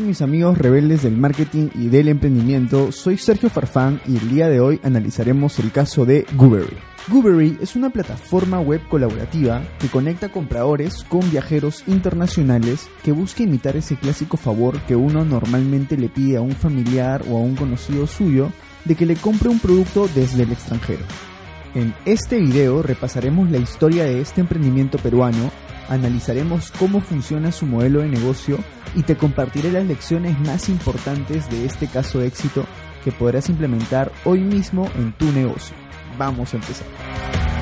mis amigos rebeldes del marketing y del emprendimiento? Soy Sergio Farfán y el día de hoy analizaremos el caso de Goobery. Goobery es una plataforma web colaborativa que conecta compradores con viajeros internacionales que busca imitar ese clásico favor que uno normalmente le pide a un familiar o a un conocido suyo de que le compre un producto desde el extranjero. En este video repasaremos la historia de este emprendimiento peruano, analizaremos cómo funciona su modelo de negocio y te compartiré las lecciones más importantes de este caso de éxito que podrás implementar hoy mismo en tu negocio. Vamos a empezar.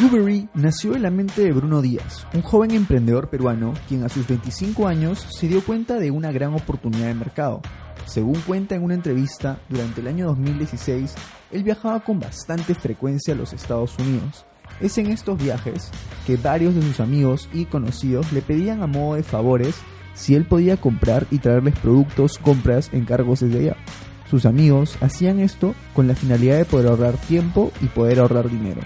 Goobery nació en la mente de Bruno Díaz, un joven emprendedor peruano quien a sus 25 años se dio cuenta de una gran oportunidad de mercado. Según cuenta en una entrevista, durante el año 2016, él viajaba con bastante frecuencia a los Estados Unidos. Es en estos viajes que varios de sus amigos y conocidos le pedían a modo de favores si él podía comprar y traerles productos, compras, encargos desde allá. Sus amigos hacían esto con la finalidad de poder ahorrar tiempo y poder ahorrar dinero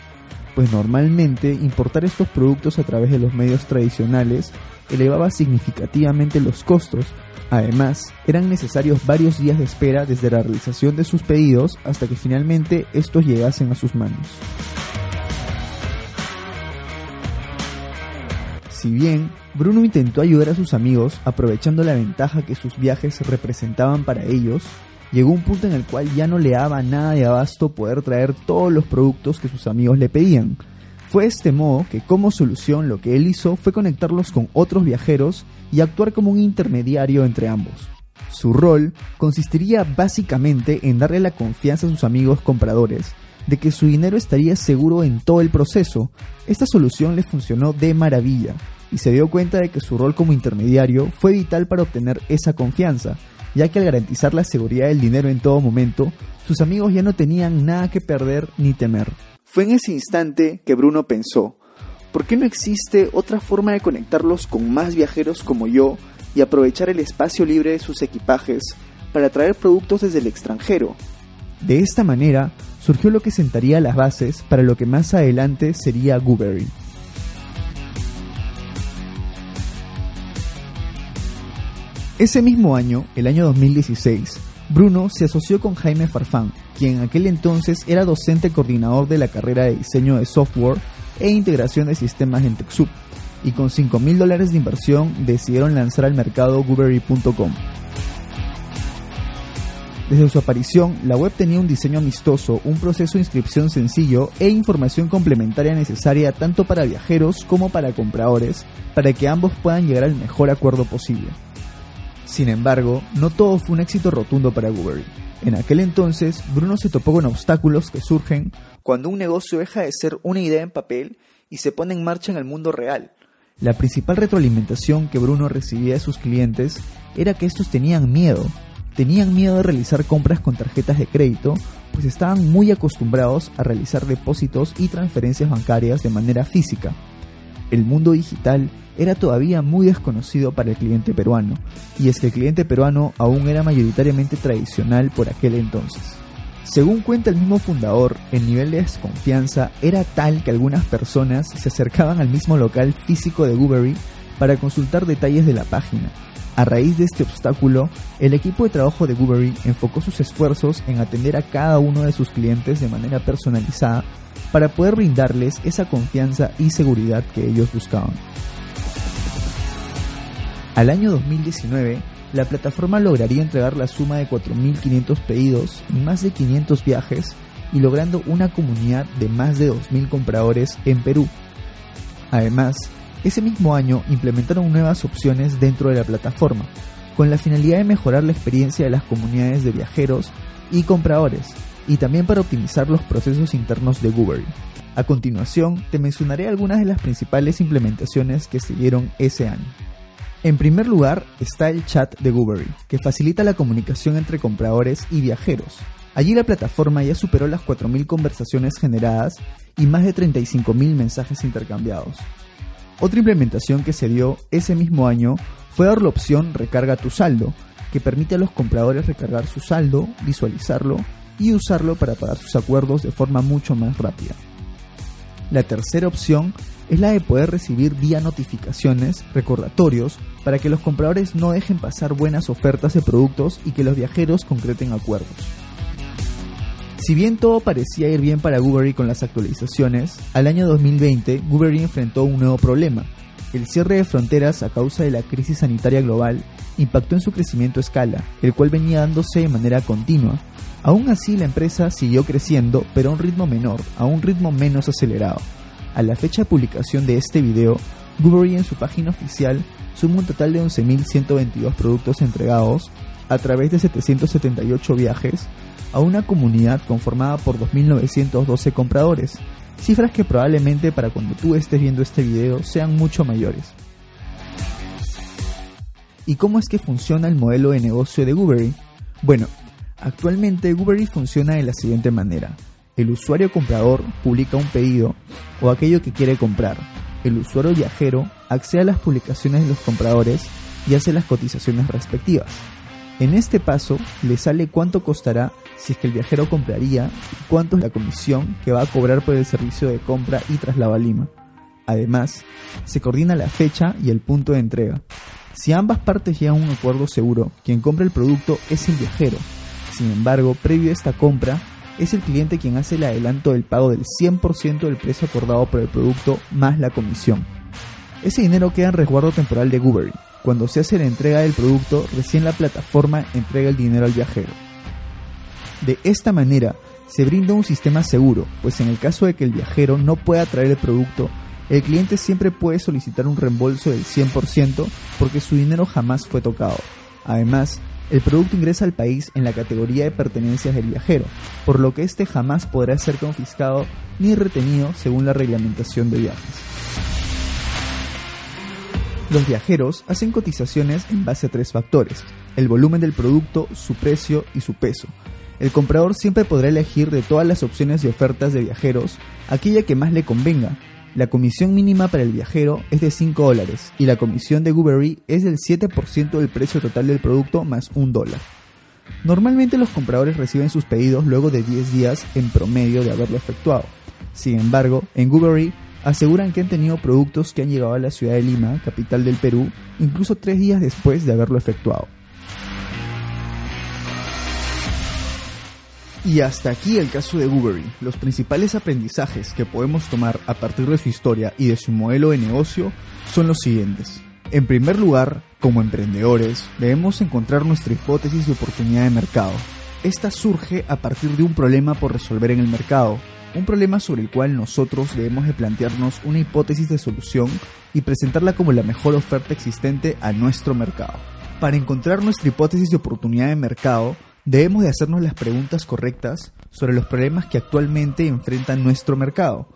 pues normalmente importar estos productos a través de los medios tradicionales elevaba significativamente los costos. Además, eran necesarios varios días de espera desde la realización de sus pedidos hasta que finalmente estos llegasen a sus manos. Si bien Bruno intentó ayudar a sus amigos aprovechando la ventaja que sus viajes representaban para ellos, llegó un punto en el cual ya no le daba nada de abasto poder traer todos los productos que sus amigos le pedían. Fue de este modo que como solución lo que él hizo fue conectarlos con otros viajeros y actuar como un intermediario entre ambos. Su rol consistiría básicamente en darle la confianza a sus amigos compradores de que su dinero estaría seguro en todo el proceso. Esta solución le funcionó de maravilla y se dio cuenta de que su rol como intermediario fue vital para obtener esa confianza, ya que al garantizar la seguridad del dinero en todo momento, sus amigos ya no tenían nada que perder ni temer. Fue en ese instante que Bruno pensó, ¿por qué no existe otra forma de conectarlos con más viajeros como yo y aprovechar el espacio libre de sus equipajes para traer productos desde el extranjero? De esta manera surgió lo que sentaría las bases para lo que más adelante sería Goobery. Ese mismo año, el año 2016, Bruno se asoció con Jaime Farfán, quien en aquel entonces era docente coordinador de la carrera de diseño de software e integración de sistemas en TechSoup, y con 5 mil dólares de inversión decidieron lanzar al mercado Goobery.com. Desde su aparición, la web tenía un diseño amistoso, un proceso de inscripción sencillo e información complementaria necesaria tanto para viajeros como para compradores, para que ambos puedan llegar al mejor acuerdo posible. Sin embargo, no todo fue un éxito rotundo para Goobery. En aquel entonces, Bruno se topó con obstáculos que surgen cuando un negocio deja de ser una idea en papel y se pone en marcha en el mundo real. La principal retroalimentación que Bruno recibía de sus clientes era que estos tenían miedo. Tenían miedo de realizar compras con tarjetas de crédito, pues estaban muy acostumbrados a realizar depósitos y transferencias bancarias de manera física. El mundo digital era todavía muy desconocido para el cliente peruano, y es que el cliente peruano aún era mayoritariamente tradicional por aquel entonces. Según cuenta el mismo fundador, el nivel de desconfianza era tal que algunas personas se acercaban al mismo local físico de Goobery para consultar detalles de la página. A raíz de este obstáculo, el equipo de trabajo de Goobery enfocó sus esfuerzos en atender a cada uno de sus clientes de manera personalizada para poder brindarles esa confianza y seguridad que ellos buscaban. Al año 2019, la plataforma lograría entregar la suma de 4.500 pedidos y más de 500 viajes y logrando una comunidad de más de 2.000 compradores en Perú. Además, ese mismo año implementaron nuevas opciones dentro de la plataforma, con la finalidad de mejorar la experiencia de las comunidades de viajeros y compradores, y también para optimizar los procesos internos de Google. A continuación, te mencionaré algunas de las principales implementaciones que siguieron ese año. En primer lugar está el chat de Goobery, que facilita la comunicación entre compradores y viajeros. Allí la plataforma ya superó las 4.000 conversaciones generadas y más de 35.000 mensajes intercambiados. Otra implementación que se dio ese mismo año fue dar la opción Recarga tu saldo, que permite a los compradores recargar su saldo, visualizarlo y usarlo para pagar sus acuerdos de forma mucho más rápida. La tercera opción es la de poder recibir vía notificaciones, recordatorios, para que los compradores no dejen pasar buenas ofertas de productos y que los viajeros concreten acuerdos. Si bien todo parecía ir bien para Goobery con las actualizaciones, al año 2020 Goobery enfrentó un nuevo problema. El cierre de fronteras a causa de la crisis sanitaria global impactó en su crecimiento a escala, el cual venía dándose de manera continua. Aún así la empresa siguió creciendo, pero a un ritmo menor, a un ritmo menos acelerado. A la fecha de publicación de este video, Goobery en su página oficial suma un total de 11.122 productos entregados a través de 778 viajes a una comunidad conformada por 2.912 compradores, cifras que probablemente para cuando tú estés viendo este video sean mucho mayores. ¿Y cómo es que funciona el modelo de negocio de Goobery? Bueno, actualmente Goobery funciona de la siguiente manera. El usuario comprador publica un pedido o aquello que quiere comprar. El usuario viajero accede a las publicaciones de los compradores y hace las cotizaciones respectivas. En este paso le sale cuánto costará si es que el viajero compraría y cuánto es la comisión que va a cobrar por el servicio de compra y traslado a Lima. Además, se coordina la fecha y el punto de entrega. Si ambas partes llegan a un acuerdo seguro, quien compra el producto es el viajero. Sin embargo, previo a esta compra, es el cliente quien hace el adelanto del pago del 100% del precio acordado por el producto más la comisión. Ese dinero queda en resguardo temporal de Goobery, cuando se hace la entrega del producto, recién la plataforma entrega el dinero al viajero. De esta manera, se brinda un sistema seguro, pues en el caso de que el viajero no pueda traer el producto, el cliente siempre puede solicitar un reembolso del 100% porque su dinero jamás fue tocado. Además, el producto ingresa al país en la categoría de pertenencias del viajero, por lo que éste jamás podrá ser confiscado ni retenido según la reglamentación de viajes. Los viajeros hacen cotizaciones en base a tres factores, el volumen del producto, su precio y su peso. El comprador siempre podrá elegir de todas las opciones de ofertas de viajeros aquella que más le convenga. La comisión mínima para el viajero es de 5 dólares y la comisión de Goobery es del 7% del precio total del producto más un dólar. Normalmente los compradores reciben sus pedidos luego de 10 días en promedio de haberlo efectuado. Sin embargo, en Goobery aseguran que han tenido productos que han llegado a la ciudad de Lima, capital del Perú, incluso tres días después de haberlo efectuado. Y hasta aquí el caso de Goobery. Los principales aprendizajes que podemos tomar a partir de su historia y de su modelo de negocio son los siguientes. En primer lugar, como emprendedores, debemos encontrar nuestra hipótesis de oportunidad de mercado. Esta surge a partir de un problema por resolver en el mercado, un problema sobre el cual nosotros debemos de plantearnos una hipótesis de solución y presentarla como la mejor oferta existente a nuestro mercado. Para encontrar nuestra hipótesis de oportunidad de mercado, debemos de hacernos las preguntas correctas sobre los problemas que actualmente enfrenta nuestro mercado.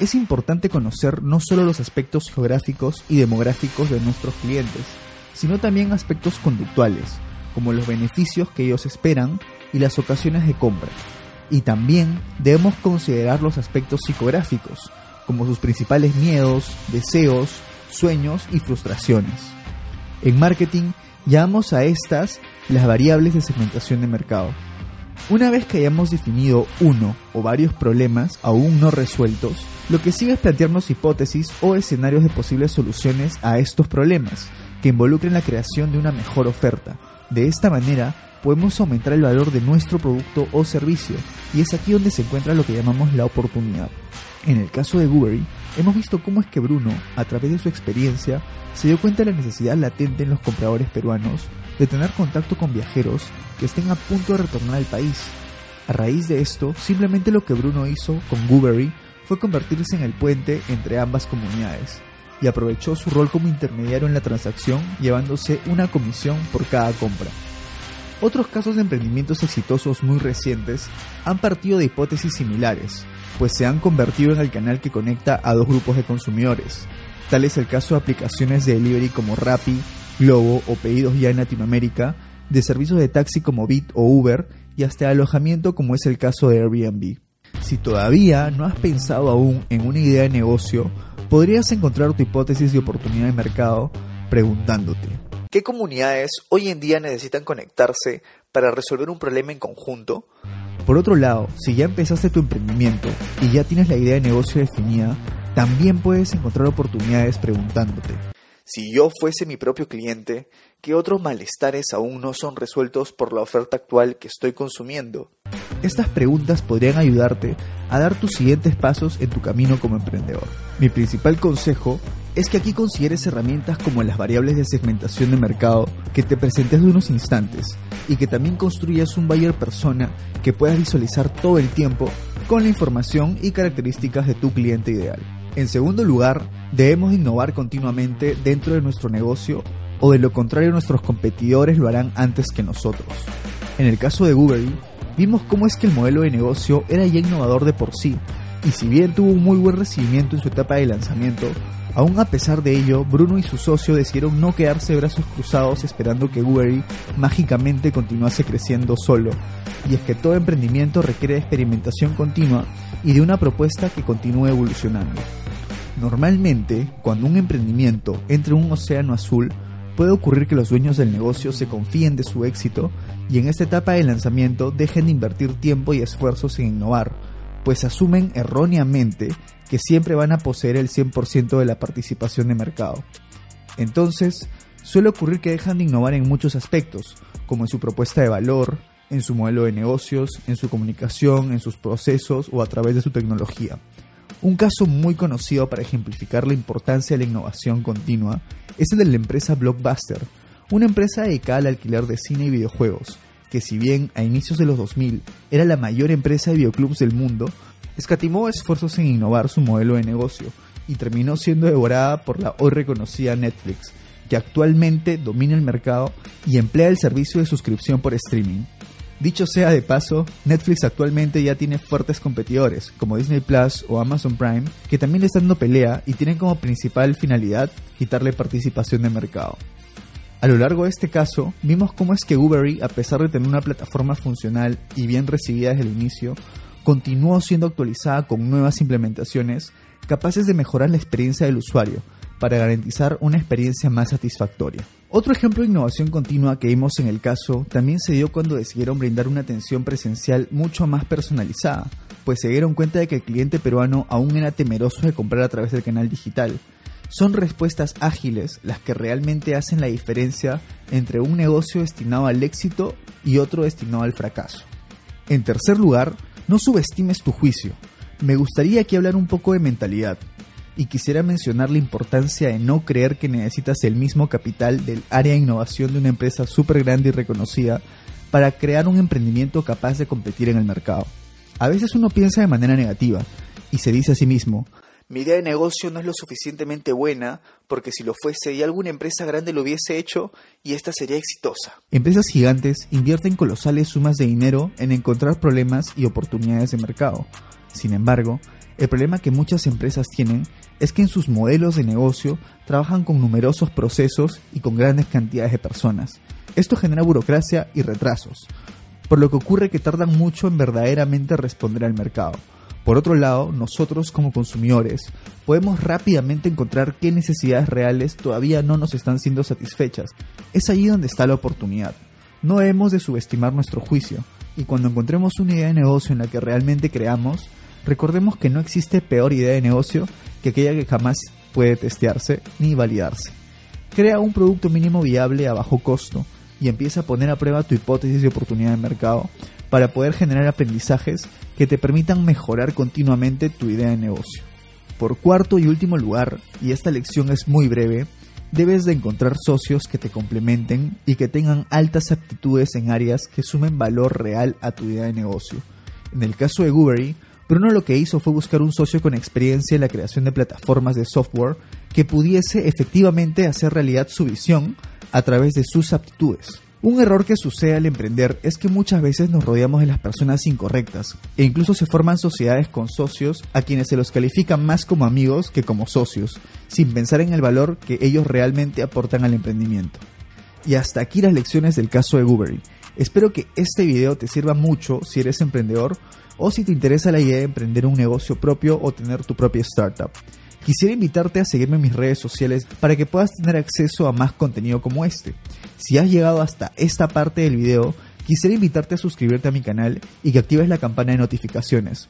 Es importante conocer no solo los aspectos geográficos y demográficos de nuestros clientes, sino también aspectos conductuales, como los beneficios que ellos esperan y las ocasiones de compra, y también debemos considerar los aspectos psicográficos, como sus principales miedos, deseos, sueños y frustraciones. En marketing llamamos a estas las variables de segmentación de mercado. Una vez que hayamos definido uno o varios problemas aún no resueltos, lo que sigue es plantearnos hipótesis o escenarios de posibles soluciones a estos problemas, que involucren la creación de una mejor oferta. De esta manera, podemos aumentar el valor de nuestro producto o servicio, y es aquí donde se encuentra lo que llamamos la oportunidad. En el caso de Goobery, hemos visto cómo es que Bruno, a través de su experiencia, se dio cuenta de la necesidad latente en los compradores peruanos de tener contacto con viajeros que estén a punto de retornar al país. A raíz de esto, simplemente lo que Bruno hizo con Goobery fue convertirse en el puente entre ambas comunidades y aprovechó su rol como intermediario en la transacción llevándose una comisión por cada compra. Otros casos de emprendimientos exitosos muy recientes han partido de hipótesis similares, pues se han convertido en el canal que conecta a dos grupos de consumidores. Tal es el caso de aplicaciones de delivery como Rappi, Globo o Pedidos Ya en Latinoamérica, de servicios de taxi como Bit o Uber y hasta alojamiento como es el caso de Airbnb. Si todavía no has pensado aún en una idea de negocio, podrías encontrar tu hipótesis de oportunidad de mercado preguntándote, ¿Qué comunidades hoy en día necesitan conectarse para resolver un problema en conjunto? Por otro lado, si ya empezaste tu emprendimiento y ya tienes la idea de negocio definida, también puedes encontrar oportunidades preguntándote, si yo fuese mi propio cliente, ¿qué otros malestares aún no son resueltos por la oferta actual que estoy consumiendo? Estas preguntas podrían ayudarte a dar tus siguientes pasos en tu camino como emprendedor. Mi principal consejo es que aquí consideres herramientas como las variables de segmentación de mercado que te presenté de unos instantes y que también construyas un buyer persona que puedas visualizar todo el tiempo con la información y características de tu cliente ideal. En segundo lugar, debemos innovar continuamente dentro de nuestro negocio o de lo contrario nuestros competidores lo harán antes que nosotros. En el caso de Google, vimos cómo es que el modelo de negocio era ya innovador de por sí, y si bien tuvo un muy buen recibimiento en su etapa de lanzamiento, aún a pesar de ello, Bruno y su socio decidieron no quedarse de brazos cruzados esperando que Google mágicamente continuase creciendo solo, y es que todo emprendimiento requiere experimentación continua y de una propuesta que continúe evolucionando. Normalmente, cuando un emprendimiento entra en un océano azul, puede ocurrir que los dueños del negocio se confíen de su éxito y en esta etapa de lanzamiento dejen de invertir tiempo y esfuerzos en innovar, pues asumen erróneamente que siempre van a poseer el 100% de la participación de mercado. Entonces, suele ocurrir que dejan de innovar en muchos aspectos, como en su propuesta de valor, en su modelo de negocios, en su comunicación, en sus procesos o a través de su tecnología. Un caso muy conocido para ejemplificar la importancia de la innovación continua es el de la empresa Blockbuster, una empresa dedicada al alquiler de cine y videojuegos, que si bien a inicios de los 2000 era la mayor empresa de videoclubs del mundo, escatimó esfuerzos en innovar su modelo de negocio y terminó siendo devorada por la hoy reconocida Netflix, que actualmente domina el mercado y emplea el servicio de suscripción por streaming. Dicho sea de paso, Netflix actualmente ya tiene fuertes competidores, como Disney Plus o Amazon Prime, que también le están dando pelea y tienen como principal finalidad quitarle participación de mercado. A lo largo de este caso, vimos cómo es que Uber, a pesar de tener una plataforma funcional y bien recibida desde el inicio, continuó siendo actualizada con nuevas implementaciones capaces de mejorar la experiencia del usuario para garantizar una experiencia más satisfactoria. Otro ejemplo de innovación continua que vimos en el caso también se dio cuando decidieron brindar una atención presencial mucho más personalizada, pues se dieron cuenta de que el cliente peruano aún era temeroso de comprar a través del canal digital. Son respuestas ágiles las que realmente hacen la diferencia entre un negocio destinado al éxito y otro destinado al fracaso. En tercer lugar, no subestimes tu juicio. Me gustaría aquí hablar un poco de mentalidad, y quisiera mencionar la importancia de no creer que necesitas el mismo capital del área de innovación de una empresa súper grande y reconocida para crear un emprendimiento capaz de competir en el mercado. A veces uno piensa de manera negativa y se dice a sí mismo, mi idea de negocio no es lo suficientemente buena porque si lo fuese y alguna empresa grande lo hubiese hecho y esta sería exitosa. Empresas gigantes invierten colosales sumas de dinero en encontrar problemas y oportunidades de mercado. Sin embargo, el problema que muchas empresas tienen es que en sus modelos de negocio trabajan con numerosos procesos y con grandes cantidades de personas. Esto genera burocracia y retrasos, por lo que ocurre que tardan mucho en verdaderamente responder al mercado. Por otro lado, nosotros como consumidores podemos rápidamente encontrar qué necesidades reales todavía no nos están siendo satisfechas. Es allí donde está la oportunidad. No debemos de subestimar nuestro juicio, y cuando encontremos una idea de negocio en la que realmente creamos, recordemos que no existe peor idea de negocio que aquella que jamás puede testearse ni validarse. Crea un producto mínimo viable a bajo costo y empieza a poner a prueba tu hipótesis de oportunidad de mercado para poder generar aprendizajes que te permitan mejorar continuamente tu idea de negocio. Por cuarto y último lugar, y esta lección es muy breve, debes de encontrar socios que te complementen y que tengan altas aptitudes en áreas que sumen valor real a tu idea de negocio. En el caso de Goobery, Bruno lo que hizo fue buscar un socio con experiencia en la creación de plataformas de software que pudiese efectivamente hacer realidad su visión a través de sus aptitudes. Un error que sucede al emprender es que muchas veces nos rodeamos de las personas incorrectas e incluso se forman sociedades con socios a quienes se los califica más como amigos que como socios, sin pensar en el valor que ellos realmente aportan al emprendimiento. Y hasta aquí las lecciones del caso de Goobery. Espero que este video te sirva mucho si eres emprendedor o si te interesa la idea de emprender un negocio propio o tener tu propia startup. Quisiera invitarte a seguirme en mis redes sociales para que puedas tener acceso a más contenido como este. Si has llegado hasta esta parte del video, quisiera invitarte a suscribirte a mi canal y que actives la campana de notificaciones.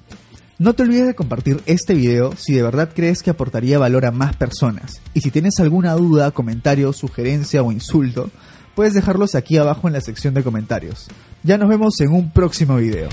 No te olvides de compartir este video si de verdad crees que aportaría valor a más personas. Y si tienes alguna duda, comentario, sugerencia o insulto, puedes dejarlos aquí abajo en la sección de comentarios. Ya nos vemos en un próximo video.